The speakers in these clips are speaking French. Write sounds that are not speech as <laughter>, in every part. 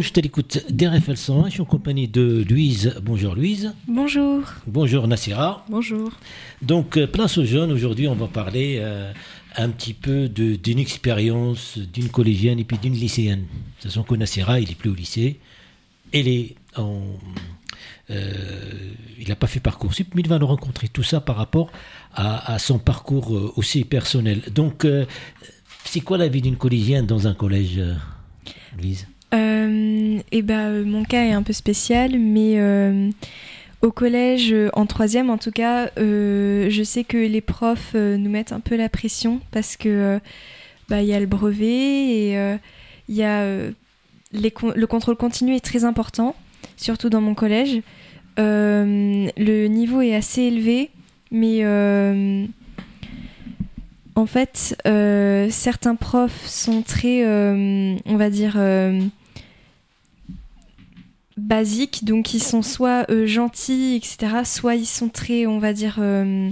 Je t'écoute d'RFL 101, je suis en compagnie de Louise. Bonjour Louise. Bonjour. Bonjour Nassira. Bonjour. Donc, euh, place aux jeunes, aujourd'hui on va parler euh, un petit peu d'une expérience d'une collégienne et puis d'une lycéenne. De toute façon que Nassira, il n'est plus au lycée. Elle est en... euh, il n'a pas fait Parcoursup, mais il va nous rencontrer tout ça par rapport à, à son parcours aussi personnel. Donc, euh, c'est quoi la vie d'une collégienne dans un collège, Louise? Et ben, mon cas est un peu spécial, mais euh, au collège, euh, en troisième en tout cas, je sais que les profs nous mettent un peu la pression parce que bah, il y a le brevet et il y a le contrôle continu est très important, surtout dans mon collège. Le niveau est assez élevé, mais en fait, certains profs sont très, on va dire, basiques, donc ils sont soit euh, gentils, etc., soit ils sont très, on va dire, euh,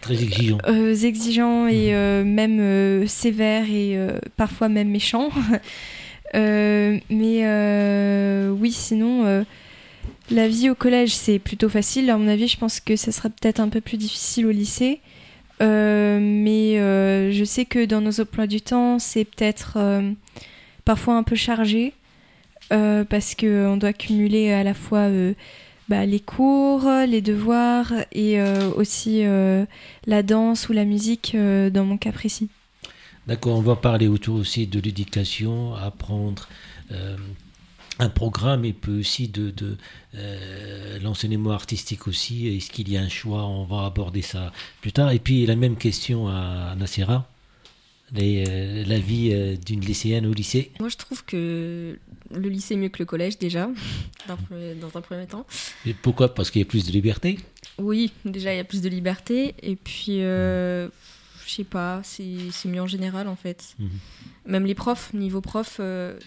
Très exigeant. euh, exigeants et euh, même sévères et parfois même méchants. <laughs> Mais oui, sinon, la vie au collège, c'est plutôt facile. À mon avis, je pense que ça sera peut-être un peu plus difficile au lycée. Euh, mais euh, je sais que dans nos emplois du temps, c'est peut-être euh, parfois un peu chargé euh, parce qu'on doit cumuler à la fois euh, bah, les cours, les devoirs et euh, aussi euh, la danse ou la musique euh, dans mon cas précis. D'accord, on va parler autour aussi de l'éducation, apprendre euh, un programme et puis aussi de, euh, l'enseignement artistique aussi. Est-ce qu'il y a un choix? On va aborder ça plus tard. Et puis la même question à Nassera. Les, euh, la vie euh, d'une lycéenne au lycée. Moi, je trouve que le lycée est mieux que le collège, déjà, <laughs> dans, un premier temps. Et pourquoi? Parce qu'il y a plus de liberté? Oui, déjà, il y a plus de liberté. Et puis, euh, je sais pas, c'est mieux en général, en fait. Mhm. Même les profs, niveau prof, euh,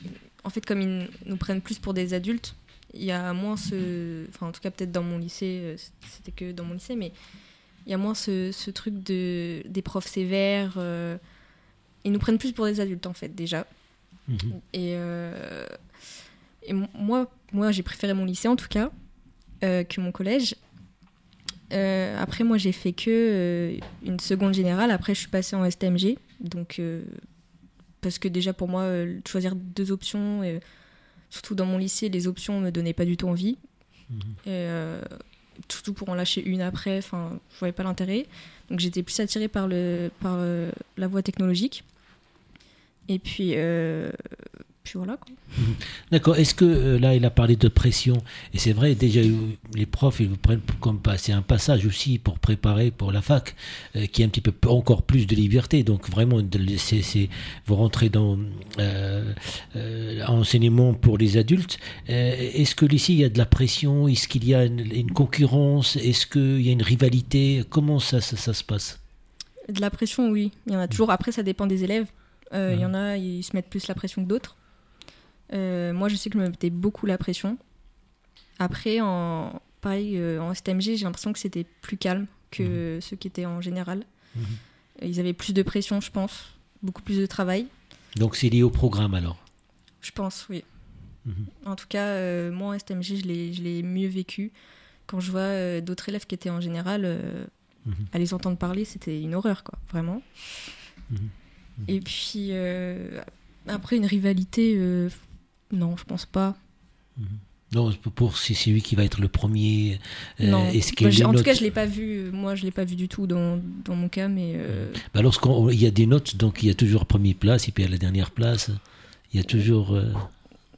en fait, comme ils nous prennent plus pour des adultes, il y a moins ce... Enfin, en tout cas, peut-être dans mon lycée, c'était que dans mon lycée, mais il y a moins ce, ce truc de, des profs sévères. Ils nous prennent plus pour des adultes, en fait, déjà. Mhm. Et, euh, et moi, moi j'ai préféré mon lycée en tout cas euh, que mon collège. Euh, après, moi, j'ai fait que une seconde générale. Après, je suis passée en STMG. Donc, parce que déjà, pour moi, choisir deux options, euh, surtout dans mon lycée, les options me donnaient pas du tout envie. Mhm. Et, surtout pour en lâcher une après, enfin, je voyais pas l'intérêt. Donc, j'étais plus attirée par, le, par la voie technologique. Et puis, euh, puis voilà. <laughs> D'accord. Est-ce que euh, là, il a parlé de pression Et c'est vrai, déjà, les profs, ils vous prennent comme pas. C'est un passage aussi pour préparer pour la fac, euh, qui est un petit peu encore plus de liberté. Donc, vraiment, de- c'est, c'est- vous rentrez dans euh, euh, enseignement pour les adultes. Euh, est-ce que ici, il y a de la pression? Est-ce qu'il y a une, une concurrence? Est-ce qu'il y a une rivalité? Comment ça, ça, ça se passe? De la pression, oui. Il y en a toujours. Après, ça dépend des élèves. Euh, Il y en a, ils se mettent plus la pression que d'autres. Euh, moi, je sais que je me mettais beaucoup la pression. Après, en, pareil, euh, en STMG, j'ai l'impression que c'était plus calme que ceux qui étaient en général. Mhm. Ils avaient plus de pression, je pense. Beaucoup plus de travail. Donc, c'est lié au programme alors Je pense, oui. Mhm. En tout cas, euh, moi, en STMG, je l'ai je l'ai mieux vécu. Quand je vois euh, d'autres élèves qui étaient en général, euh, Mhm. à les entendre parler, c'était une horreur, quoi, vraiment. Mhm. Et puis, euh, après, une rivalité, euh, non, je pense pas. Non, pour- pour c'est lui qui va être le premier. euh, non. Est-ce qu'il Bah, en tout cas, je l'ai pas vu. Moi, je l'ai pas vu du tout dans, dans mon cas, mais euh, Bah, Lorsqu'il y a des notes, donc il y a toujours première place et puis à la dernière place, il y a toujours.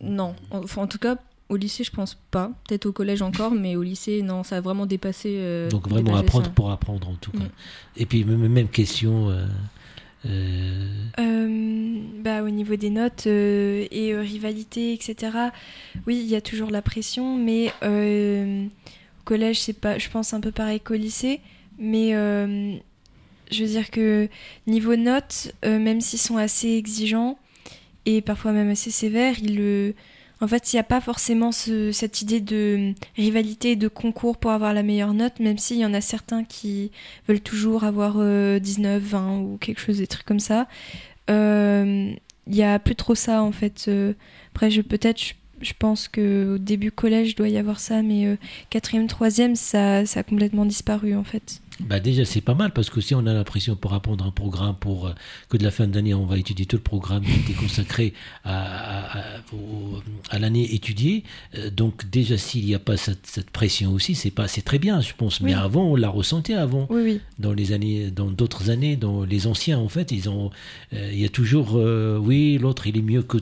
non. Enfin, en tout cas, au lycée, je pense pas. Peut-être au collège encore, mais au lycée, non, ça a vraiment dépassé. euh, donc vraiment dépassé apprendre ça. pour apprendre en tout cas. Mm. Et puis même, question. Euh, bah, au niveau des notes euh, et euh, rivalité, etc. Oui, il y a toujours la pression, mais euh, au collège, c'est pas, je pense, un peu pareil qu'au lycée. Mais euh, je veux dire que niveau notes, euh, même s'ils sont assez exigeants et parfois même assez sévères, ils le. En fait, il n'y a pas forcément ce- cette idée de rivalité de concours pour avoir la meilleure note, même s'il y en a certains qui veulent toujours avoir euh, 19, 20 ou quelque chose, des trucs comme ça. Euh, Il y a plus trop ça en fait. Euh, après, je peut-être, je pense qu'au début collège, il doit y avoir ça, mais quatrième, troisième, ça, ça a complètement disparu en fait. Bah déjà c'est pas mal parce que si on a l'impression pour apprendre un programme pour que de la fin d'année on va étudier tout le programme qui était consacré à, à, à, l'année étudiée donc déjà s'il n'y a pas cette, cette pression aussi c'est pas c'est très bien je pense mais avant on l'a ressenti avant oui, oui. dans les années dans d'autres années dans les anciens en fait ils ont il y a toujours oui l'autre il est mieux que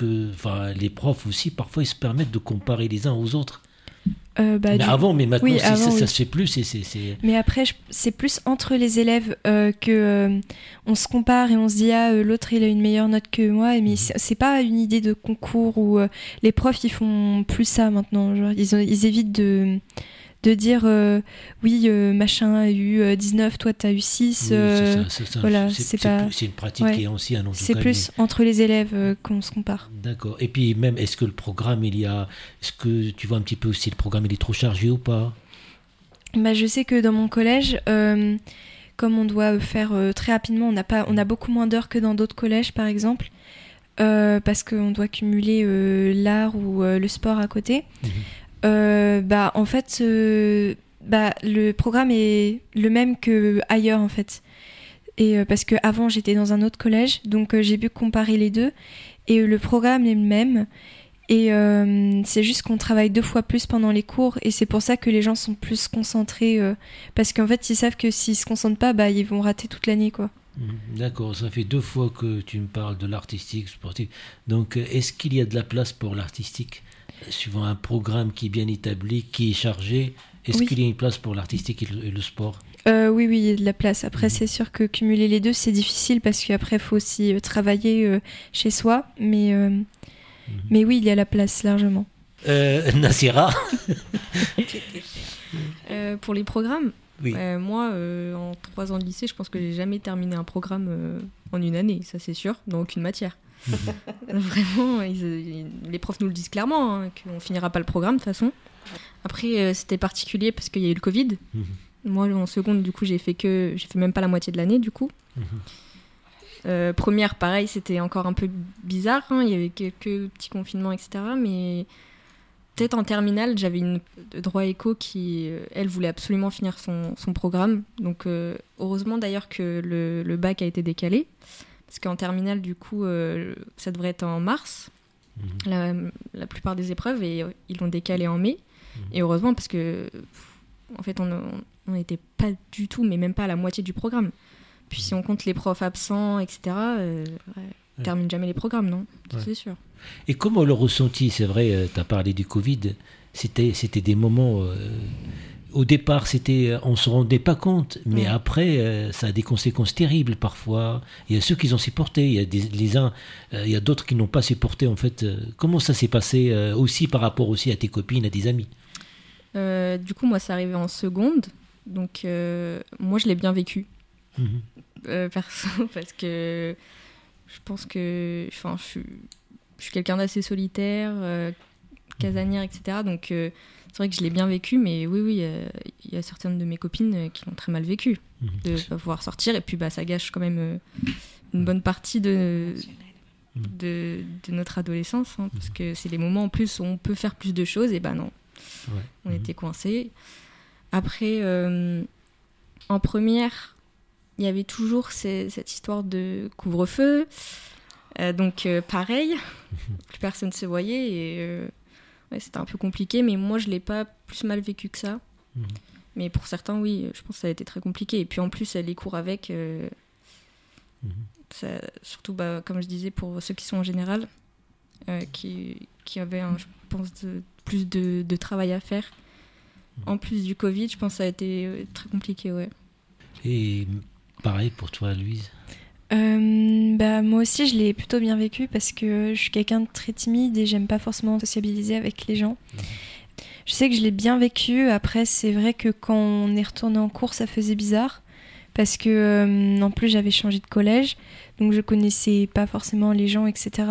que enfin les profs aussi parfois ils se permettent de comparer les uns aux autres euh, bah, mais du... avant, mais maintenant, Oui, ça, avant, ça, oui. ça se fait plus. c'est c'est c'est- Mais après, je- c'est plus entre les élèves euh, que euh, on se compare et on se dit ah euh, l'autre il a une meilleure note que moi. Mais c'est c'est pas une idée de concours où les profs ils font plus ça maintenant. Genre ils, ont- ils évitent de de dire euh, oui euh, machin a eu euh, 19, toi t'as eu 6. oui, euh, c'est voilà, pas- une pratique ouais. qui est en tout c'est plus entre les élèves euh, qu'on se compare. D'accord. Et puis même, est-ce que le programme, il y a, est-ce que tu vois un petit peu si le programme il est trop chargé ou pas? Bah, je sais que dans mon collège, euh, comme on doit faire euh, très rapidement, on a, pas, on a beaucoup moins d'heures que dans d'autres collèges, par exemple, euh, parce qu'on doit cumuler euh, l'art ou euh, le sport à côté. Mhm. Euh, bah, en fait, euh, bah, le programme est le même que ailleurs, en fait. Et euh, parce que avant j'étais dans un autre collège, donc j'ai pu comparer les deux. Et le programme est le même. Et c'est juste qu'on travaille deux fois plus pendant les cours et c'est pour ça que les gens sont plus concentrés parce qu'en fait ils savent que s'ils se concentrent pas, bah ils vont rater toute l'année quoi. Mhm. D'accord, ça fait deux fois que tu me parles de l'artistique sportif. Donc, est-ce qu'il y a de la place pour l'artistique? Suivant un programme qui est bien établi, qui est chargé, est-ce Oui. qu'il y a une place pour l'artistique et le, et le sport? Euh, oui oui il y a de la place. Après Mhm. c'est sûr que cumuler les deux c'est difficile parce qu'après il faut aussi euh, travailler euh, chez soi, mais euh, mais oui il y a la place largement. euh, <laughs> Nassira <laughs> Euh, pour les programmes, Oui. euh, moi, euh, en trois ans de lycée, je pense que j'ai jamais terminé un programme euh, en une année, ça c'est sûr, dans aucune matière. <laughs> Vraiment, ils- les profs nous le disent clairement, hein, qu'on finira pas le programme de toute façon. Après, euh, c'était particulier parce qu'il y a eu le Covid. Mhm. Moi, en seconde, du coup, j'ai fait que j'ai fait même pas la moitié de l'année, du coup. Mhm. Euh, première, pareil, c'était encore un peu bizarre. hein, Il y avait quelques petits confinements, etc. Mais peut-être en terminale, j'avais une droit éco qui, euh, elle, voulait absolument finir son, son programme. Donc, heureusement d'ailleurs que le, le bac a été décalé. Parce qu'en terminale, du coup, euh, ça devrait être en mars, Mhm. la, la plupart des épreuves, et euh, ils l'ont décalé en mai. Mhm. Et heureusement, parce que, pff, en fait, on n'était pas du tout, mais même pas à la moitié du programme. Puis si on compte les profs absents, etc., euh, ouais, on termine jamais les programmes, non? Ouais. C'est sûr. Et comment le ressenti? C'est vrai, tu as parlé du Covid, c'était c'était des moments. euh, au départ, c'était, on se rendait pas compte, mais après, euh, ça a des conséquences terribles parfois. Il y a ceux qui ont supporté, il y a des, les uns, euh, il y a d'autres qui n'ont pas supporté. En fait, Euh, comment ça s'est passé euh, aussi par rapport aussi à tes copines, à tes amis? Euh, du coup, moi, c'est arrivé en seconde. Donc, euh, moi, je l'ai bien vécu, euh, perso, <laughs> parce que je pense que enfin, je suis, je suis quelqu'un d'assez solitaire, euh, casanière, etc. Donc, euh, c'est vrai que je l'ai bien vécu, mais oui, oui, euh, il y a certaines de mes copines euh, qui l'ont très mal vécu. Mhm. de pas pouvoir sortir et puis bah ça gâche quand même euh, une bonne partie de de, de notre adolescence hein, parce que c'est les moments en plus où on peut faire plus de choses et bah non Ouais. on Mhm. était coincés après euh, en première il y avait toujours ces- cette histoire de couvre-feu Euh, donc euh, pareil plus personne se voyait et ouais, c'était un peu compliqué mais moi je l'ai pas plus mal vécu que ça Mhm. mais pour certains, oui, je pense que ça a été très compliqué. Et puis en plus, les cours avec, euh, ça- surtout, bah, comme je disais, pour ceux qui sont en général, euh, qui, qui avaient, un, je pense, de- plus de, de travail à faire. En plus du Covid, je pense que ça a été euh, très compliqué, ouais. Et pareil pour toi, Louise? Euh, bah, moi aussi, je l'ai plutôt bien vécu parce que je suis quelqu'un de très timide et j'aime pas forcément sociabiliser avec les gens. Je sais que je l'ai bien vécu. Après, c'est vrai que quand on est retourné en cours, ça faisait bizarre parce que euh, en plus j'avais changé de collège, donc je connaissais pas forcément les gens, etc.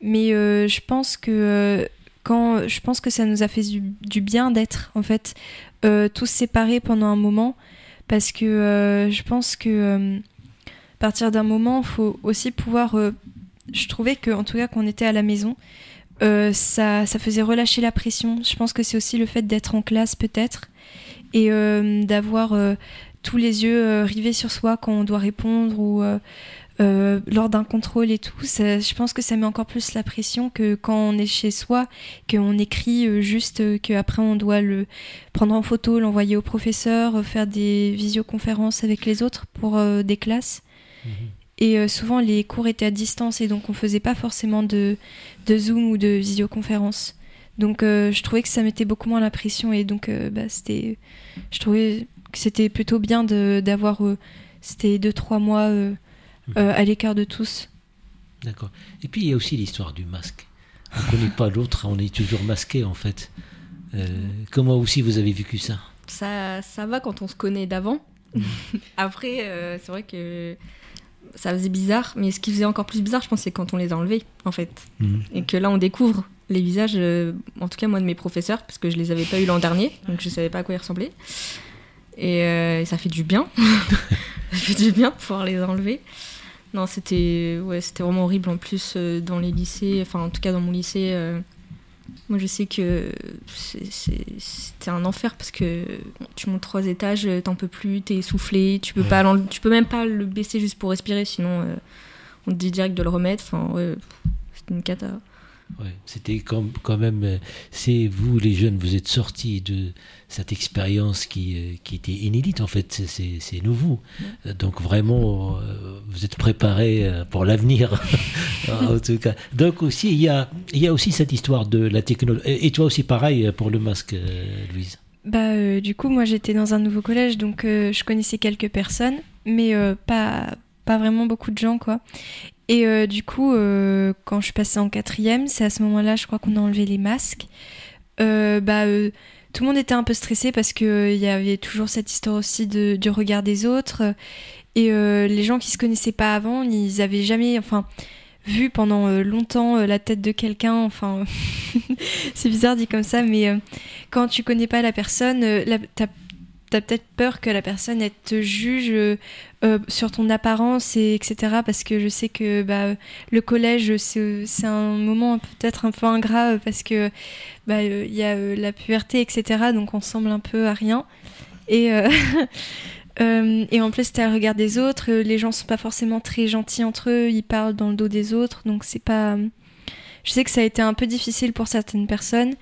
Mais euh, je pense que euh, quand je pense que ça nous a fait du, du bien d'être en fait euh, tous séparés pendant un moment parce que euh, je pense que euh, partir d'un moment, il faut aussi pouvoir. euh, je trouvais que, en tout cas, quand on était à la maison, ça, ça faisait relâcher la pression. Je pense que c'est aussi le fait d'être en classe peut-être et d'avoir tous les yeux rivés sur soi quand on doit répondre ou euh, lors d'un contrôle et tout, je pense que ça met encore plus la pression que quand on est chez soi, qu'on écrit euh, juste euh, qu'après on doit le prendre en photo, l'envoyer au professeur, faire des visioconférences avec les autres pour des classes. Et souvent les cours étaient à distance et donc on faisait pas forcément de, de Zoom ou de visioconférence. Donc je trouvais que ça mettait beaucoup moins la pression et donc bah, c'était, je trouvais que c'était plutôt bien d'avoir, c'était deux trois mois euh, à l'écart de tous. D'accord. Et puis il y a aussi l'histoire du masque. On ne connaît pas l'autre, on est toujours masqué en fait. Euh, comment aussi vous avez vécu ça? Ça, ça va quand on se connaît d'avant. Mm. <laughs> Après, euh, c'est vrai que ça faisait bizarre, mais ce qui faisait encore plus bizarre, je pense, c'est quand on les a enlevés, en fait. Mm. Et que là, on découvre les visages, en tout cas moi de mes professeurs, parce que je les avais pas eu l'an dernier, donc je savais pas à quoi ils ressemblaient. Et, ça fait du bien. <laughs> ça fait du bien de pouvoir les enlever. Non, c'était ouais, c'était vraiment horrible en plus euh, dans les lycées, enfin en tout cas dans mon lycée. Euh, moi je sais que c'était un enfer parce que tu montes trois étages, t'en peux plus, t'es essoufflé, tu peux, pas tu peux même pas le baisser juste pour respirer, sinon euh, on te dit direct de le remettre. Enfin, ouais, c'était une cata. Ouais, c'était quand, quand même, euh, c'est vous les jeunes, vous êtes sortis de cette expérience qui, euh, qui était inédite en fait, c'est nouveau. Donc vraiment, euh, vous êtes préparés pour l'avenir, <laughs> <laughs> en tout cas. Donc aussi, il y a, il y a aussi cette histoire de la technologie. Et toi aussi pareil pour le masque, Louise bah, du coup, moi j'étais dans un nouveau collège, donc je connaissais quelques personnes, mais pas, pas vraiment beaucoup de gens, quoi. Et euh, du coup, euh, quand je passais en quatrième, c'est à ce moment-là, je crois qu'on a enlevé les masques. Euh, bah, tout le monde était un peu stressé parce qu'il y avait toujours cette histoire aussi de, du regard des autres. Et les gens qui se connaissaient pas avant, ils avaient jamais, enfin, vu pendant longtemps la tête de quelqu'un. Enfin, <laughs> c'est bizarre dit comme ça, mais quand tu connais pas la personne, t'as peut-être peur que la personne te juge euh, euh, sur ton apparence et etc parce que je sais que bah, le collège c'est un moment peut-être un peu ingrat euh, parce que bah il y a la puberté etc donc on semble un peu à rien. Et <laughs> et en plus t'as le regard des autres les gens sont pas forcément très gentils entre eux ils parlent dans le dos des autres donc c'est pas je sais que ça a été un peu difficile pour certaines personnes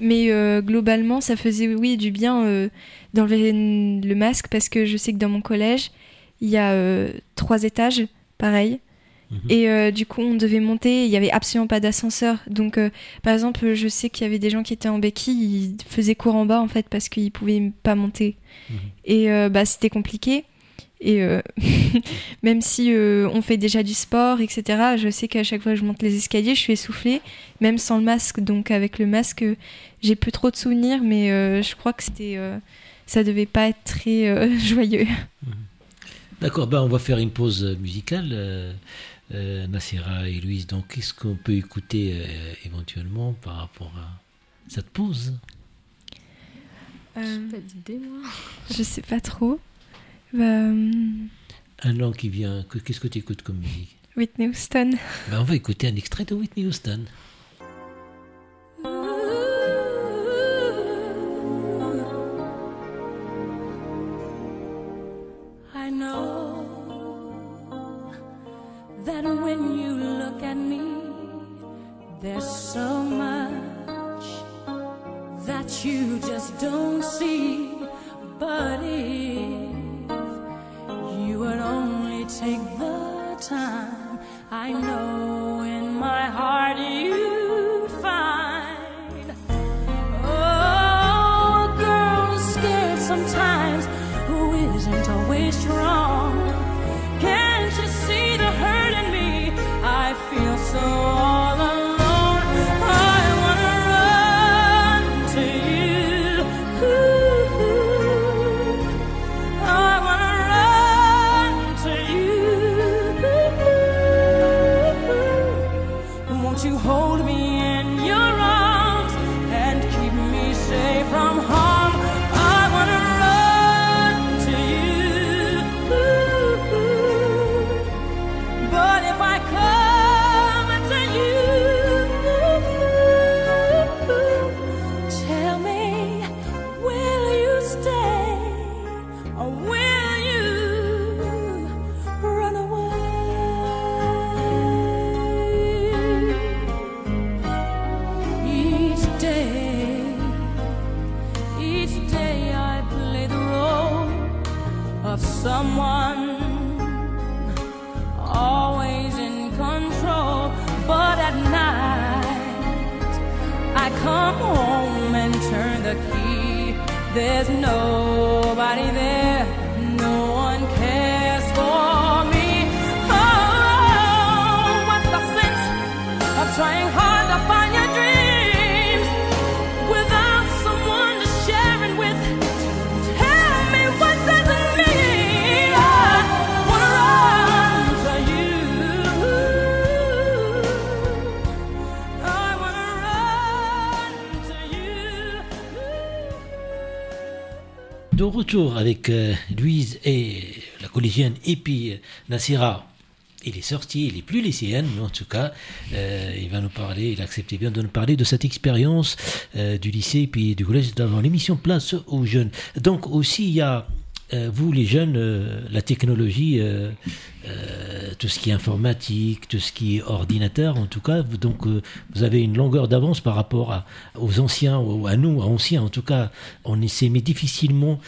mais euh, globalement, ça faisait, oui, du bien euh, d'enlever le masque parce que je sais que dans mon collège, il y a euh, trois étages, pareil. Mhm. Et du coup, on devait monter, il n'y avait absolument pas d'ascenseur. Donc, par exemple, je sais qu'il y avait des gens qui étaient en béquille, ils faisaient cours en bas en fait parce qu'ils ne pouvaient pas monter. Mhm. Et bah, c'était compliqué. Et euh, <laughs> même si euh, on fait déjà du sport, etc., je sais qu'à chaque fois que je monte les escaliers, je suis essoufflée, même sans le masque. Donc avec le masque, j'ai plus trop de souvenirs, mais euh, je crois que c'était, ça devait pas être très <laughs> joyeux. Mhm. D'accord, ben on va faire une pause musicale. Nassira et Louise, donc qu'est-ce qu'on peut écouter éventuellement par rapport à cette pause? Pas d'idée, moi. <laughs> Je sais pas trop. Bah, euh, un nom qui vient. Qu'est-ce que tu écoutes comme musique? Whitney Houston. Bah, on va écouter un extrait de Whitney Houston. Know that when you look at me, there's so much that you just don't see, but if you would only take the time. I know in my heart you'd retour avec euh, Louise et la collégienne et puis euh, Nassira. Il est sorti, il est plus lycéenne, mais en tout cas, euh, il va nous parler, il a accepté bien de nous parler de cette expérience euh, du lycée et puis du collège d'avoir l'émission Place aux jeunes. Donc aussi, il y a, euh, vous les jeunes, euh, la technologie, euh, tout ce qui est informatique, tout ce qui est ordinateur, en tout cas, vous- donc vous avez une longueur d'avance par rapport à- aux anciens, ou à nous, à anciens, en tout cas, on essaie, mais difficilement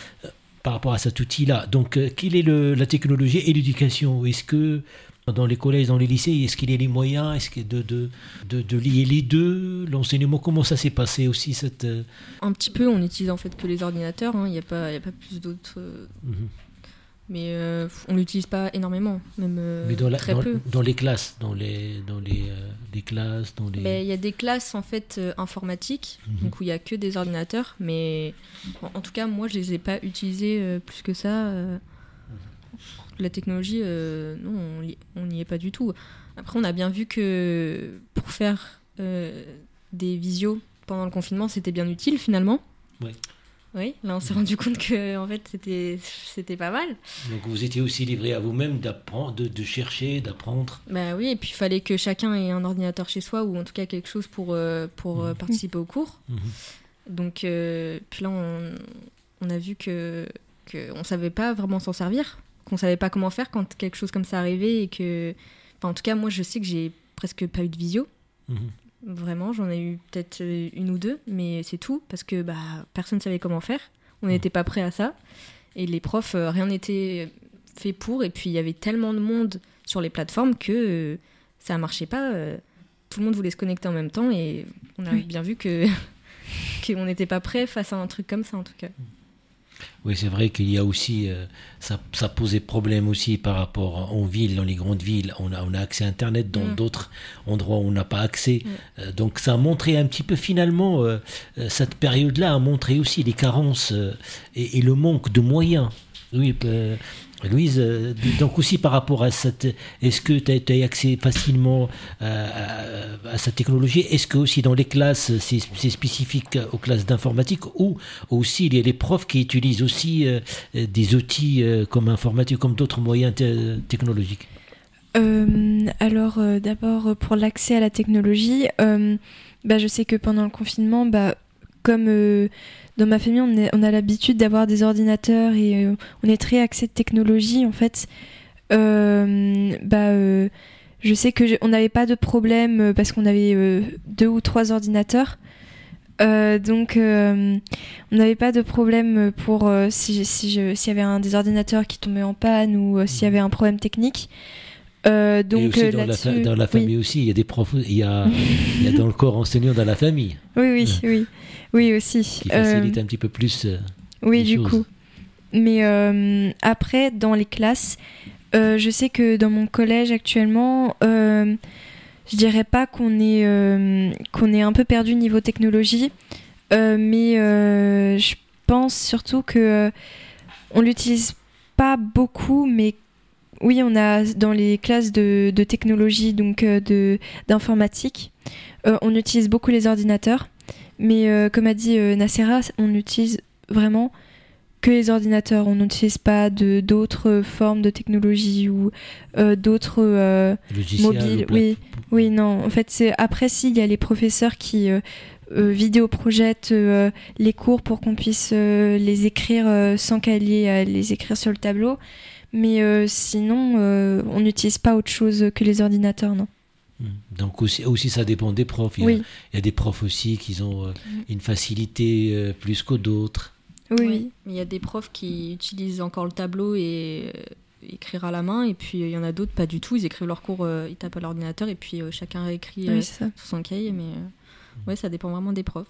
par rapport à cet outil-là. Donc, quelle est le- la technologie et l'éducation? Est-ce que dans les collèges, dans les lycées, est-ce qu'il y a les moyens est-ce que de, de, de, de lier les deux L'enseignement, comment ça s'est passé aussi cette, euh, Un petit peu, on utilise en fait que les ordinateurs, hein, il n'y a, pas- y a pas plus d'autres. euh, mhm. mais euh, on l'utilise pas énormément, même euh, Mais dans, la- très dans- peu. dans les classes, dans les, dans les, euh, les classes, dans les... Ben, Il y a des classes en fait informatiques, Mhm. donc où il y a que des ordinateurs, mais en, en tout cas moi je les ai pas utilisés plus que ça. La technologie, euh, non, on n'y est pas du tout. Après on a bien vu que pour faire euh, des visios pendant le confinement, c'était bien utile finalement. Ouais. Oui, là on s'est rendu compte que en fait c'était c'était pas mal. Donc vous étiez aussi livré à vous-même d'apprendre, de, de chercher, d'apprendre. Bah oui, et puis il fallait que chacun ait un ordinateur chez soi ou en tout cas quelque chose pour, euh, pour euh, participer au cours. Mhm. Donc, euh, puis là, on, on a vu que qu'on savait pas vraiment s'en servir, qu'on savait pas comment faire quand quelque chose comme ça arrivait et que, enfin, en tout cas, moi, je sais que j'ai presque pas eu de visio. Mhm. Vraiment, j'en ai eu peut-être euh, une ou deux, mais c'est tout parce que bah personne savait comment faire. On Mhm. n'était pas prêt à ça et les profs, euh, rien n'était fait pour. Et puis il y avait tellement de monde sur les plateformes que euh, ça marchait pas. euh, tout le monde voulait se connecter en même temps et on a Oui. bien vu que <laughs> qu'on n'était pas prêt face à un truc comme ça en tout cas. Oui, c'est vrai qu'il y a aussi, euh, ça, ça posait problème aussi par rapport en ville, dans les grandes villes, on a, on a accès à Internet, dans Mm. d'autres endroits où on n'a pas accès. Mm. Euh, donc ça a montré un petit peu finalement, euh, cette période-là a montré aussi les carences et, et le manque de moyens. Oui, Louise, euh, donc aussi par rapport à cette, est-ce que tu as, accès facilement euh, à, cette technologie? Est-ce que aussi dans les classes, c'est spécifique aux classes d'informatique ou aussi il y a les profs qui utilisent aussi euh, des outils comme informatique, comme d'autres moyens te- technologiques? Alors d'abord pour l'accès à la technologie, bah, je sais que pendant le confinement, bah, comme euh, dans ma famille on, est- on a l'habitude d'avoir des ordinateurs et euh, on est très axé de technologie en fait, euh, bah, je sais que on n'avait pas de problème parce qu'on avait deux ou trois ordinateurs. Donc, on n'avait pas de problème pour si s'il y avait un des ordinateurs qui tombait en panne ou s'il y avait un problème technique. Euh, Et donc aussi euh, dans la, fa- là-dessus- dans la oui. famille aussi, il y a des profs, il y a, il y a dans le corps enseignant dans la famille Oui, oui, oui, oui aussi. qui Euh, facilite un petit peu plus. euh, Oui, les du choses. coup. Mais euh, après, dans les classes, euh, je sais que dans mon collège actuellement, euh, je dirais pas qu'on est, euh, qu'on est un peu perdu niveau technologie, euh, mais euh, je pense surtout que euh, on l'utilise pas beaucoup, mais oui, on a dans les classes de, de technologie, donc euh, de d'informatique, euh, on utilise beaucoup les ordinateurs, mais euh, comme a dit euh, Nacera, on utilise vraiment que les ordinateurs. On n'utilise pas de d'autres formes de technologie ou d'autres mobiles. Oui, oui, non. En fait, c'est après si il y a les professeurs qui euh, vidéoprojettent les cours pour qu'on puisse euh, les écrire sans qu'elle ait à les écrire sur le tableau. Mais euh, sinon, euh, on n'utilise pas autre chose que les ordinateurs, non. Mm. Donc aussi, aussi ça dépend des profs. Il y a, Oui, il y a des profs aussi qui ont euh, une facilité plus que d'autres. oui, oui. Mais il y a des profs qui utilisent encore le tableau et euh, écrire à la main, et puis il y en a d'autres pas du tout. Ils écrivent leur cours, euh, ils tapent à l'ordinateur et puis euh, chacun réécrit euh, Oui, sur son cahier. Mais euh, ouais, ça dépend vraiment des profs.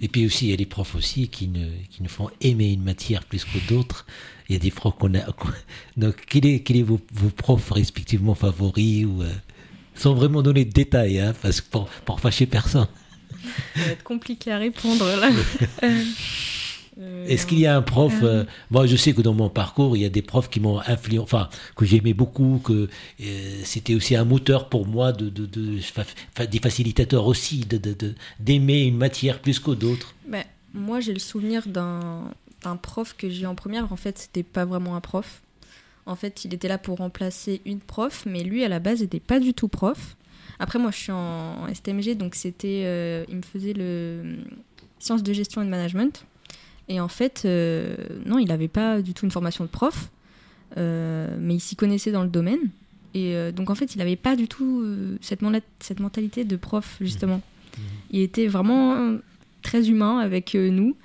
Et puis aussi, il y a des profs aussi qui, ne, qui nous font aimer une matière plus que d'autres. Il y a des profs qu'on a. Donc, quels est, quel est vos, vos profs respectivement favoris ou, euh, Sans vraiment donner de détails, hein, parce que pour, pour fâcher personne. Ça va être compliqué à répondre là. <laughs> Euh, Est-ce qu'il y a un prof euh, Moi, je sais que dans mon parcours, il y a des profs qui m'ont influencé, enfin, que j'aimais beaucoup, que euh, c'était aussi un moteur pour moi, de, de, de- fa- des facilitateurs aussi, de, de, d'aimer une matière plus que d'autres. Ben, moi, j'ai le souvenir d'un prof que j'ai eu en première. En fait, c'était pas vraiment un prof. En fait, il était là pour remplacer une prof, mais lui, à la base, n'était pas du tout prof. Après, moi, je suis en, STMG, donc c'était, euh, il me faisait le sciences de gestion et de management. Et en fait, euh, non, il n'avait pas du tout une formation de prof, euh, mais il s'y connaissait dans le domaine. Et euh, donc, en fait, il n'avait pas du tout cette, mentalité de prof, justement. Il était vraiment très humain avec euh, nous.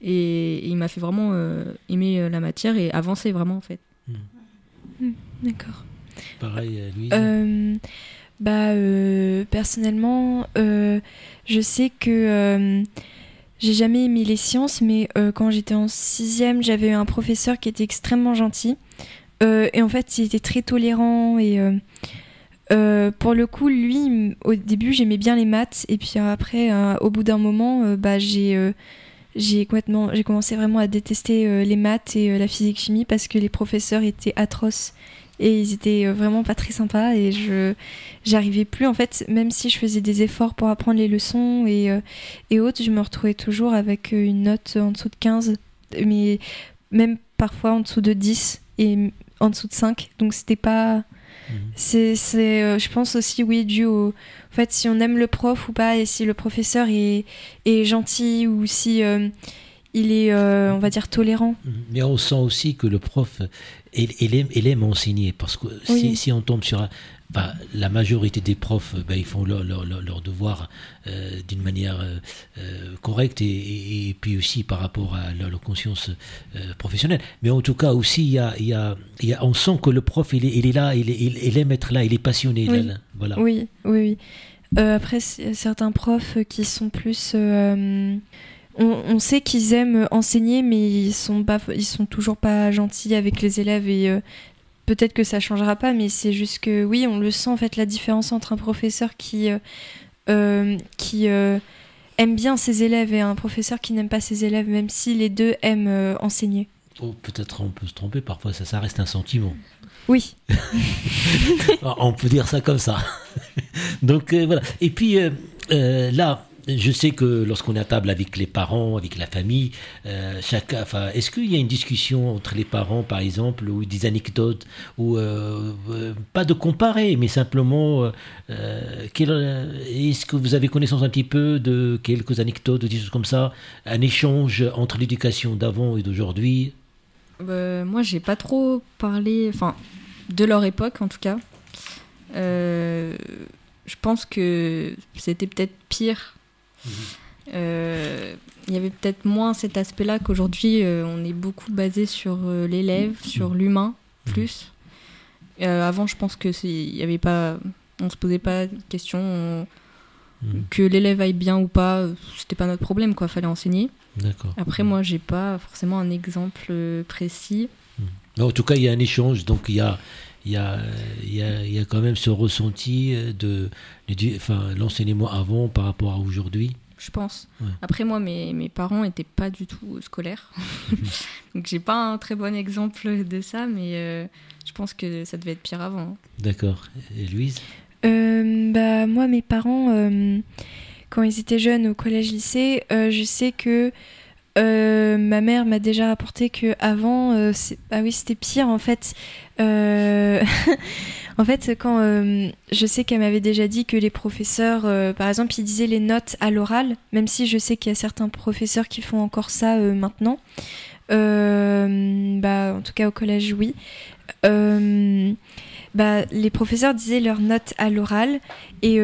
Et, et il m'a fait vraiment euh, aimer la matière et avancer vraiment, en fait. D'accord. Pareil, euh, Louise. Euh, bah, euh, personnellement, euh, je sais que euh, j'ai jamais aimé les sciences, mais euh, quand j'étais en sixième, j'avais un professeur qui était extrêmement gentil. Euh, et en fait, il était très tolérant. Et euh, pour le coup, lui, au début, j'aimais bien les maths. Et puis après, au bout d'un moment, bah, j'ai j'ai commencé vraiment à détester les maths et la physique-chimie parce que les professeurs étaient atroces et ils étaient euh, vraiment pas très sympas et je j'arrivais plus en fait même si je faisais des efforts pour apprendre les leçons et euh, et autres je me retrouvais toujours avec euh, une note en dessous de 15 mais même parfois en dessous de 10 et en dessous de 5 donc c'était pas Mhm. c'est c'est euh, je pense aussi oui dû au en fait si on aime le prof ou pas et si le professeur est est gentil ou si euh, il est euh, on va dire tolérant. Mais on sent aussi que le prof, il aime enseigner. Parce que si, Oui. si on tombe sur. bah, la majorité des profs, bah, ils font leur, leur, devoir euh, d'une manière euh, euh, correcte et, et- et puis aussi par rapport à leur, leur conscience euh, professionnelle. Mais en tout cas aussi, il y a, il y a, il y a- on sent que le prof, il est, il est là, il, est- il, il aime être là, il est passionné. Oui. là, là. voilà. Oui, oui, oui. Après, certains profs qui sont plus. On, on sait qu'ils aiment enseigner, mais ils sont pas, ils sont toujours pas gentils avec les élèves et euh, peut-être que ça changera pas, mais c'est juste que oui, on le sent en fait la différence entre un professeur qui euh, euh, qui aime bien ses élèves et un professeur qui n'aime pas ses élèves, même si les deux aiment enseigner. Oh, Peut-être on peut se tromper, parfois ça, ça reste un sentiment. Oui, <laughs> Ah, On peut dire ça comme ça. <laughs> Donc euh, voilà. Et puis euh, euh, là, je sais que lorsqu'on est à table avec les parents, avec la famille, euh, chacun. Enfin, est-ce qu'il y a une discussion entre les parents, par exemple, ou des anecdotes, ou euh, euh, pas de comparer, mais simplement, euh, est-ce que vous avez connaissance un petit peu de quelques anecdotes, des choses comme ça, un échange entre l'éducation d'avant et d'aujourd'hui? Euh, moi, j'ai pas trop parlé, enfin, de leur époque en tout cas. Je pense que c'était peut-être pire. Euh, Il y avait peut-être moins cet aspect-là qu'aujourd'hui, euh, on est beaucoup basé sur euh, l'élève, sur l'humain, plus. Euh, avant, je pense que y avait pas, on se posait pas de questions. on- Mhm. que l'élève aille bien ou pas, c'était pas notre problème, quoi. Fallait enseigner. Après, moi, j'ai pas forcément un exemple précis. Mais en tout cas, il y a un échange, donc il y a, il y a, il y a, il y a quand même ce ressenti de, de- enfin, l'enseignement avant par rapport à aujourd'hui. je pense. Ouais. Après, moi, mes, mes parents n'étaient pas du tout scolaires. <laughs> Donc, j'ai pas un très bon exemple de ça, mais euh, je pense que ça devait être pire avant. D'accord. Et Louise? Euh, bah, moi, mes parents, euh, quand ils étaient jeunes au collège-lycée, euh, je sais que euh, ma mère m'a déjà rapporté que avant, euh, ah oui, c'était pire en fait. Euh, <laughs> en fait, quand euh, je sais qu'elle m'avait déjà dit que les professeurs, euh, par exemple, ils disaient les notes à l'oral, même si je sais qu'il y a certains professeurs qui font encore ça maintenant. Bah, en tout cas, au collège, oui. Bah, les professeurs disaient leurs notes à l'oral et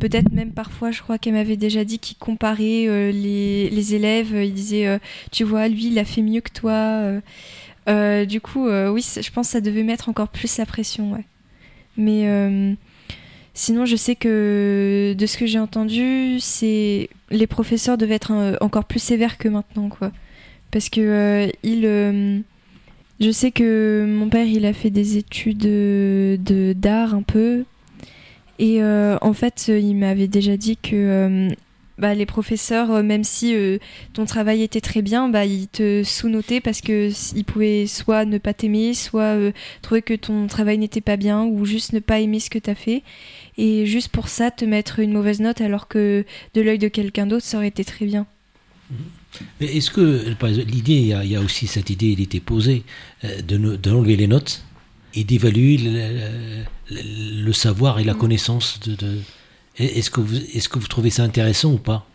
peut-être même parfois, je crois qu'elle m'avait déjà dit qu'ils comparaient les, élèves. Ils disaient, tu vois, lui, il a fait mieux que toi. Euh. Du coup, euh, oui, je pense que ça devait mettre encore plus la pression. Mais euh, sinon, je sais que de ce que j'ai entendu, c'est les professeurs devaient être encore plus sévères que maintenant, quoi. Parce que il, euh, je sais que mon père, il a fait des études de d'art un peu, et en fait, il m'avait déjà dit que bah, les professeurs, euh, même si euh, ton travail était très bien, bah, ils te sous-notaient parce que s- ils pouvaient soit ne pas t'aimer, soit euh, trouver que ton travail n'était pas bien, ou juste ne pas aimer ce que tu as fait. Et juste pour ça, te mettre une mauvaise note alors que de l'œil de quelqu'un d'autre, ça aurait été très bien. Mais est-ce que, l'idée, il y, a, aussi cette idée, il était posée, euh, de d'enlever les notes et d'évaluer le, le- le savoir et la connaissance de. de- Est-ce que, vous, est que vous trouvez ça intéressant ou pas?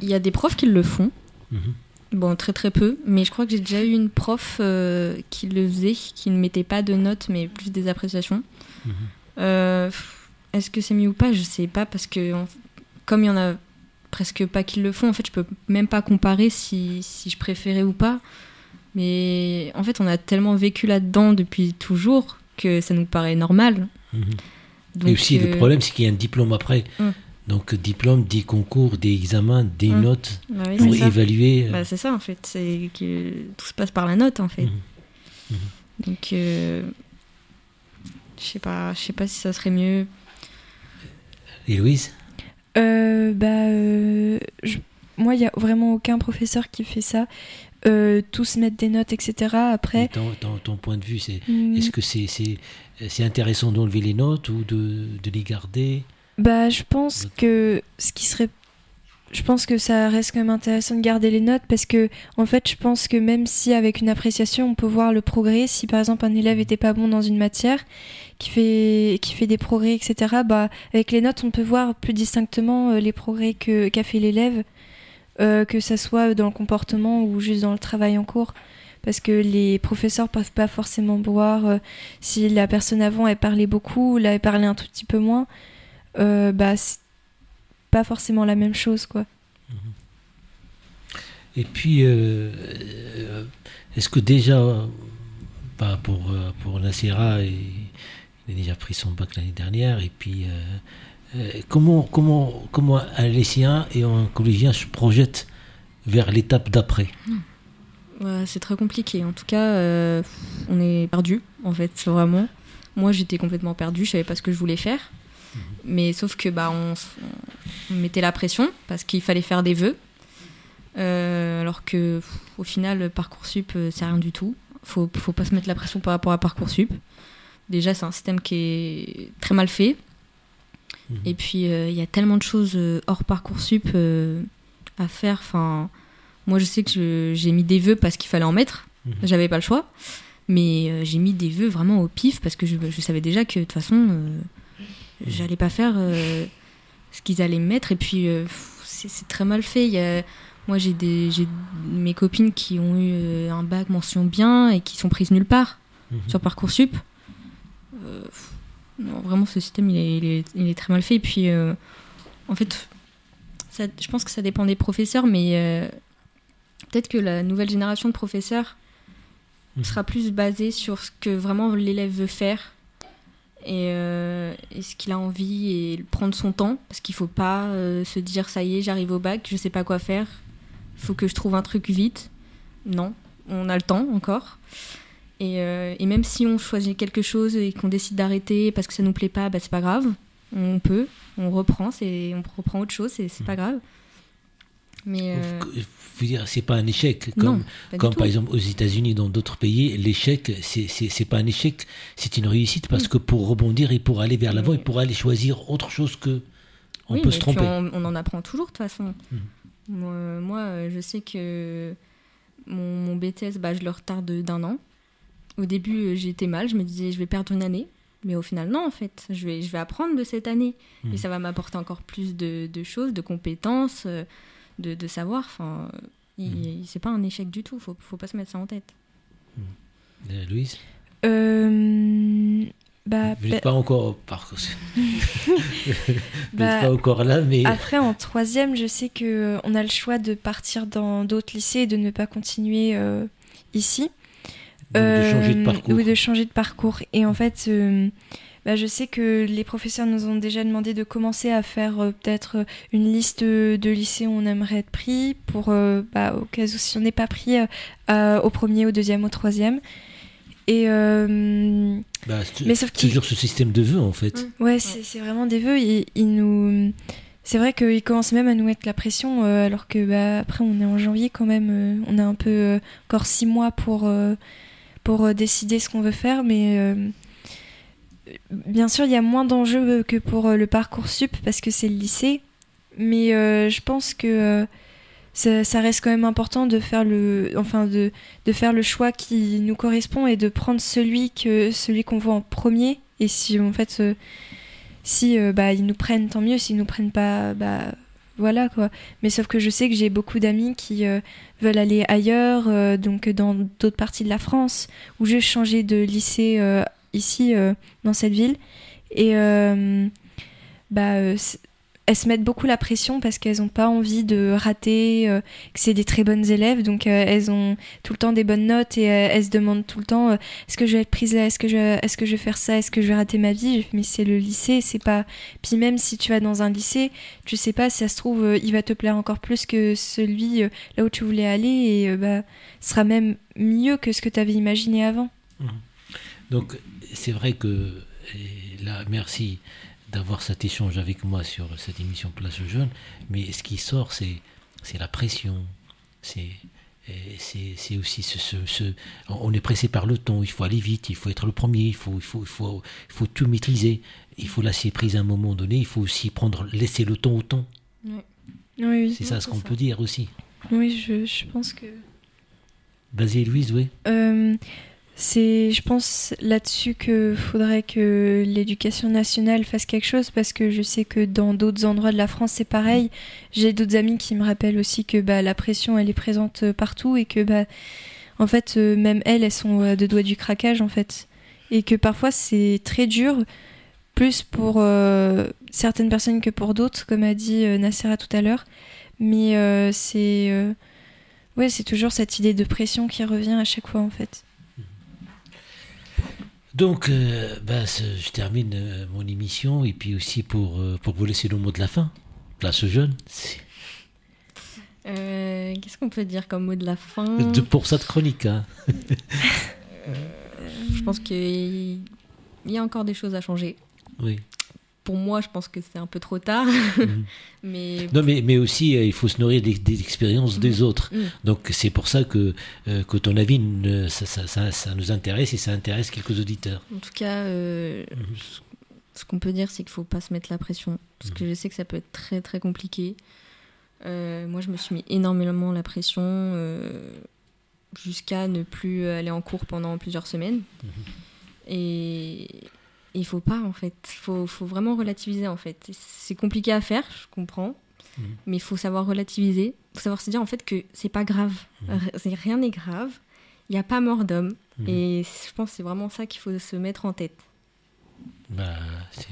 Il y a des profs qui le font. Mhm. Bon, très très peu, mais je crois que j'ai déjà eu une prof euh, qui le faisait, qui ne mettait pas de notes, mais plus des appréciations. Mhm. Euh, Est-ce que c'est mieux ou pas? Je sais pas, parce que comme il y en a presque pas qui le font, en fait, je peux même pas comparer si, si je préférais ou pas. Mais en fait, on a tellement vécu là-dedans depuis toujours que ça nous paraît normal. Mhm. Donc, Et aussi, le euh, problème, c'est qu'il y a un diplôme après. Mm. Donc, diplôme, des concours, des examens, des Mm. notes bah oui, pour évaluer. euh, Bah, c'est ça en fait, c'est que tout se passe par la note en fait. Mhm. Donc euh, je sais pas, je sais pas si ça serait mieux. Et Louise Euh, bah, euh, je- moi, il n'y a vraiment aucun professeur qui fait ça. Euh, tous mettent des notes, etc. Après, ton, ton- ton point de vue, c'est hmm, est-ce que c'est c'est intéressant d'enlever les notes ou de, de les garder? Bah, je pense que ce qui serait. Je pense que ça reste quand même intéressant de garder les notes parce que, en fait, je pense que même si avec une appréciation, on peut voir le progrès, si par exemple un élève était pas bon dans une matière, qui fait, qui fait des progrès, etc., bah, avec les notes, on peut voir plus distinctement euh, les progrès que, qu'a fait l'élève, euh, que ça soit dans le comportement ou juste dans le travail en cours. Parce que les professeurs peuvent pas forcément voir euh, si la personne avant elle parlait beaucoup, là elle parlait un tout petit peu moins. Euh, bah, c'est pas forcément la même chose, quoi. Et puis, euh, euh, est-ce que déjà, bah, pour, pour Nacera, il il a déjà pris son bac l'année dernière, et puis comment, comment, comment un lycéen et un collégien se projettent vers l'étape d'après? Ouais, c'est très compliqué. En tout cas, euh, on est perdu en fait, vraiment. Moi, j'étais complètement perdue, je savais pas ce que je voulais faire. Mais sauf que bah on, mettait la pression parce qu'il fallait faire des vœux. Euh, alors que pff, au final, parcoursup euh, c'est rien du tout. Faut faut pas se mettre la pression par rapport à parcoursup. Déjà, c'est un système qui est très mal fait. Mhm. Et puis, euh, il y a tellement de choses euh, hors Parcoursup euh, à faire. Enfin, moi, je sais que j'ai mis des vœux parce qu'il fallait en mettre. Mhm. J'avais pas le choix. Mais j'ai mis des vœux vraiment au pif parce que je, je savais déjà que de toute façon, euh, j'allais pas faire ce qu'ils allaient me mettre. Et puis, c'est très mal fait. Il y a- moi, j'ai des, mes copines qui ont eu un bac mention bien et qui sont prises nulle part Mhm. sur Parcoursup. Euh, non, vraiment, ce système, il est, il est, il est très mal fait. Et puis, euh, en fait, ça, je pense que ça dépend des professeurs, mais euh, peut-être que la nouvelle génération de professeurs Mhm. sera plus basée sur ce que vraiment l'élève veut faire et, euh, et ce qu'il a envie et prendre son temps, parce qu'il faut pas se dire ça y est, j'arrive au bac, je sais pas quoi faire, faut que je trouve un truc vite. Non, on a le temps encore. Et, euh, et même si on choisit quelque chose et qu'on décide d'arrêter parce que ça nous plaît pas, bah, c'est pas grave. On peut, on reprend, c'est, on reprend autre chose, c'est, c'est pas grave. Mais euh, dire, c'est pas un échec. non, Comme, pas du comme par exemple aux États-Unis, dans d'autres pays, l'échec, c'est- c'est c'est pas un échec, c'est une réussite parce que pour rebondir et pour aller vers l'avant, il pourra aller choisir autre chose que. On Oui, peut se tromper. On, on en apprend toujours de toute façon. Mhm. Moi, moi, je sais que mon, mon BTS, bah, je le retarde d'un an. Au début, euh, j'étais mal, je me disais je vais perdre une année. Mais au final, non, en fait, je vais, je vais apprendre de cette année. Et ça va m'apporter encore plus de, de choses, de compétences, euh, de, de savoir. Enfin, il- Mhm. c'est pas un échec du tout, faut, faut pas se mettre ça en tête. Euh, Louise? Euh, bah, Vous n'êtes pas encore. Par... <laughs> vous bah, pas encore là, mais. Après, en troisième, je sais que euh, on a le choix de partir dans d'autres lycées et de ne pas continuer euh, ici. De changer de Euh, parcours. Oui, de changer de parcours. Et en fait, euh, bah, je sais que les professeurs nous ont déjà demandé de commencer à faire euh, peut-être euh, une liste de lycées où on aimerait être pris pour, euh, bah, au cas où si on n'est pas pris euh, euh, au premier, au deuxième, au troisième. Et euh, Bah, c'est mais sauf c'est toujours ce système de vœux en fait. Ouais, c'est c'est vraiment des vœux. Ils, ils nous... C'est vrai qu'ils commencent même à nous mettre la pression, euh, alors que bah, après on est en janvier quand même. euh, on a un peu euh, encore six mois pour, euh, euh, décider ce qu'on veut faire, mais euh, bien sûr il y a moins d'enjeux que pour euh, le parcours sup parce que c'est le lycée. Mais je pense que ça, reste quand même important de faire le, enfin de, de faire le choix qui nous correspond et de prendre celui que celui qu'on voit en premier. Et si en fait, si bah ils nous prennent, tant mieux. S'ils nous prennent pas, bah voilà quoi. Mais sauf que je sais que j'ai beaucoup d'amis qui euh, veulent aller ailleurs, euh, donc dans d'autres parties de la France, où j'ai changé de lycée euh, ici dans cette ville. Et bah elles se mettent beaucoup la pression parce qu'elles n'ont pas envie de rater, euh, que c'est des très bonnes élèves, donc euh, elles ont tout le temps des bonnes notes et euh, elles se demandent tout le temps est-ce que je vais être prise là, est-ce que je, est-ce que je vais faire ça, est-ce que je vais rater ma vie? Mais c'est le lycée, c'est pas. Puis même si tu vas dans un lycée, tu sais pas si ça se trouve il va te plaire encore plus que celui là où tu voulais aller et bah ce sera même mieux que ce que tu avais imaginé avant. Donc c'est vrai que là, merci d'avoir cet échange avec moi sur cette émission Place aux Jeunes, mais ce qui sort, c'est c'est la pression, c'est et c'est c'est aussi ce, ce, ce- on est pressé par le temps, il faut aller vite, il faut être le premier, il faut il faut il faut il faut tout maîtriser, il faut lâcher prise à un moment donné, il faut aussi prendre laisser le temps au temps. Oui, oui. C'est ça ce qu'on peut dire aussi. Oui, je, je pense que. Vas-y Louise, oui. Euh, c'est, je pense là-dessus que faudrait que l'éducation nationale fasse quelque chose parce que je sais que dans d'autres endroits de la France c'est pareil. J'ai d'autres amis qui me rappellent aussi que bah, la pression elle est présente euh, partout et que bah, en fait euh, même elles elles sont à deux doigts du craquage en fait et que parfois c'est très dur plus pour euh, certaines personnes que pour d'autres comme a dit euh, tout à l'heure mais euh, c'est euh, ouais c'est toujours cette idée de pression qui revient à chaque fois en fait. Donc, euh, ben, je termine euh, mon émission et puis aussi pour, euh, pour vous laisser le mot de la fin. Place aux jeunes. Qu'est-ce qu'on peut dire comme mot de la fin de- pour cette chronique. hein. Je pense qu'il y a encore des choses à changer. Oui. Pour moi, je pense que c'est un peu trop tard. Mhm. <laughs> mais Non, mais, mais aussi, euh, il faut se nourrir des, des expériences des autres. Mhm. Donc, c'est pour ça que, euh, que ton avis, ne- ça, ça, ça, ça nous intéresse et ça intéresse quelques auditeurs. en tout cas, euh, Mhm. ce qu'on peut dire, c'est qu'il faut pas se mettre la pression. Parce que je sais que ça peut être très très compliqué. Euh, moi, je me suis mis énormément la pression jusqu'à ne plus aller en cours pendant plusieurs semaines. Et il faut pas, en fait. Il faut, faut vraiment relativiser, en fait. C'est compliqué à faire, je comprends. Mhm. Mais il faut savoir relativiser. Il faut savoir se dire, en fait, que c'est pas grave. R- Rien n'est grave. Il n'y a pas mort d'homme. Mhm. Et je pense que c'est vraiment ça qu'il faut se mettre en tête. Bah, c'est-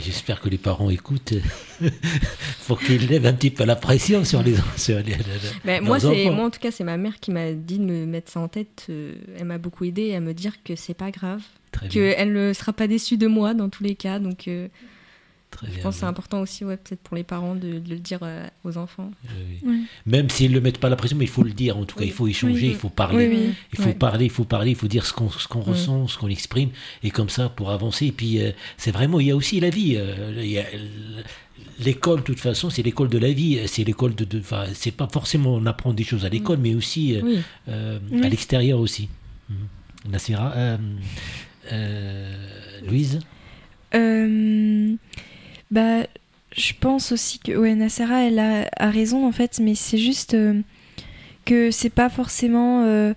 J'espère que les parents écoutent <laughs> pour qu'ils lèvent un petit peu la pression sur les, sur les- moi, enfants. moi, en tout cas, c'est ma mère qui m'a dit de me mettre ça en tête. Euh, elle m'a beaucoup aidé à me dire que c'est pas grave, qu'elle ne sera pas déçue de moi dans tous les cas. Donc, euh, très je bien, pense que c'est important aussi, ouais, peut-être pour les parents, de, de le dire euh, aux enfants. Oui. Oui. Même s'ils ne le mettent pas la pression, mais il faut le dire en tout cas, Oui. il faut échanger, Oui. il faut parler. Oui, oui. Il faut parler, il faut parler, il faut dire ce qu'on ce qu'on Mm. ressent, ce qu'on exprime, et comme ça pour avancer. Et puis euh, c'est vraiment, il y a aussi la vie. euh, l'école, de toute façon, c'est l'école de la vie. C'est l'école de, c'est pas forcément on apprend des choses à l'école, mais aussi euh, Oui, euh, Oui. à l'extérieur aussi. Mhm. Nassira, euh, euh, Louise? Bah, je pense aussi que ouais, Nassera, elle a, raison en fait, mais c'est juste euh, que c'est pas forcément. euh,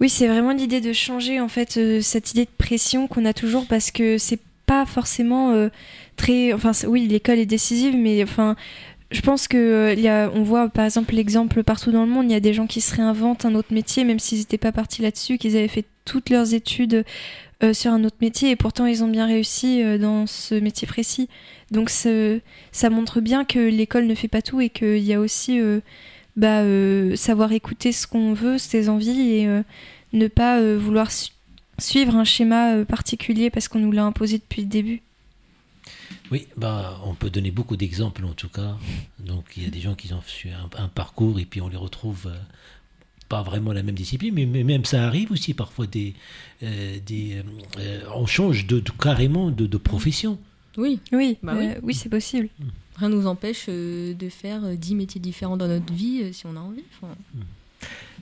Oui, c'est vraiment l'idée de changer en fait euh, cette idée de pression qu'on a toujours parce que c'est pas forcément très. Enfin, oui, l'école est décisive, mais enfin. Je pense que euh, y a, on voit par exemple l'exemple partout dans le monde, il y a des gens qui se réinventent un autre métier, même s'ils n'étaient pas partis là-dessus, qu'ils avaient fait toutes leurs études euh, sur un autre métier et pourtant ils ont bien réussi euh, dans ce métier précis. Donc ça montre bien que l'école ne fait pas tout et qu'il y a aussi bah, savoir écouter ce qu'on veut, ses envies et ne pas vouloir su- suivre un schéma particulier parce qu'on nous l'a imposé depuis le début. Oui, bah, on peut donner beaucoup d'exemples en tout cas. Donc il y a des gens qui ont fait un, un parcours et puis on les retrouve euh, pas vraiment la même discipline, mais, mais même ça arrive aussi parfois des, euh, des euh, on change de, de- carrément de, de profession. Oui, Oui, Bah oui. euh, oui, c'est possible. rien nous empêche euh, de faire 10 métiers différents dans notre vie euh, si on a envie. Enfin,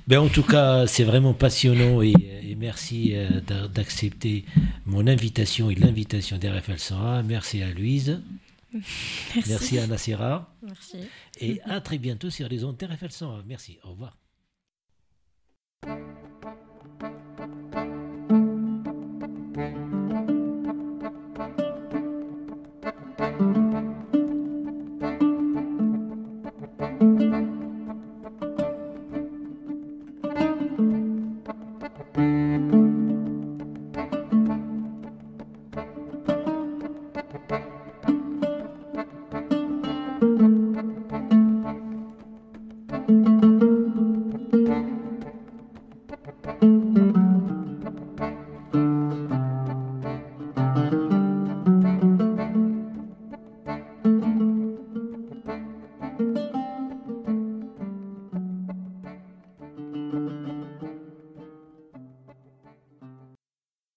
Ben, en tout cas, c'est vraiment passionnant et, et merci euh, d'a- d'accepter mon invitation et l'invitation d'RFL 101. Merci à Louise, <laughs> Merci. merci à Nassira merci. et à très bientôt sur les ondes d'RFL 101. Merci, au revoir.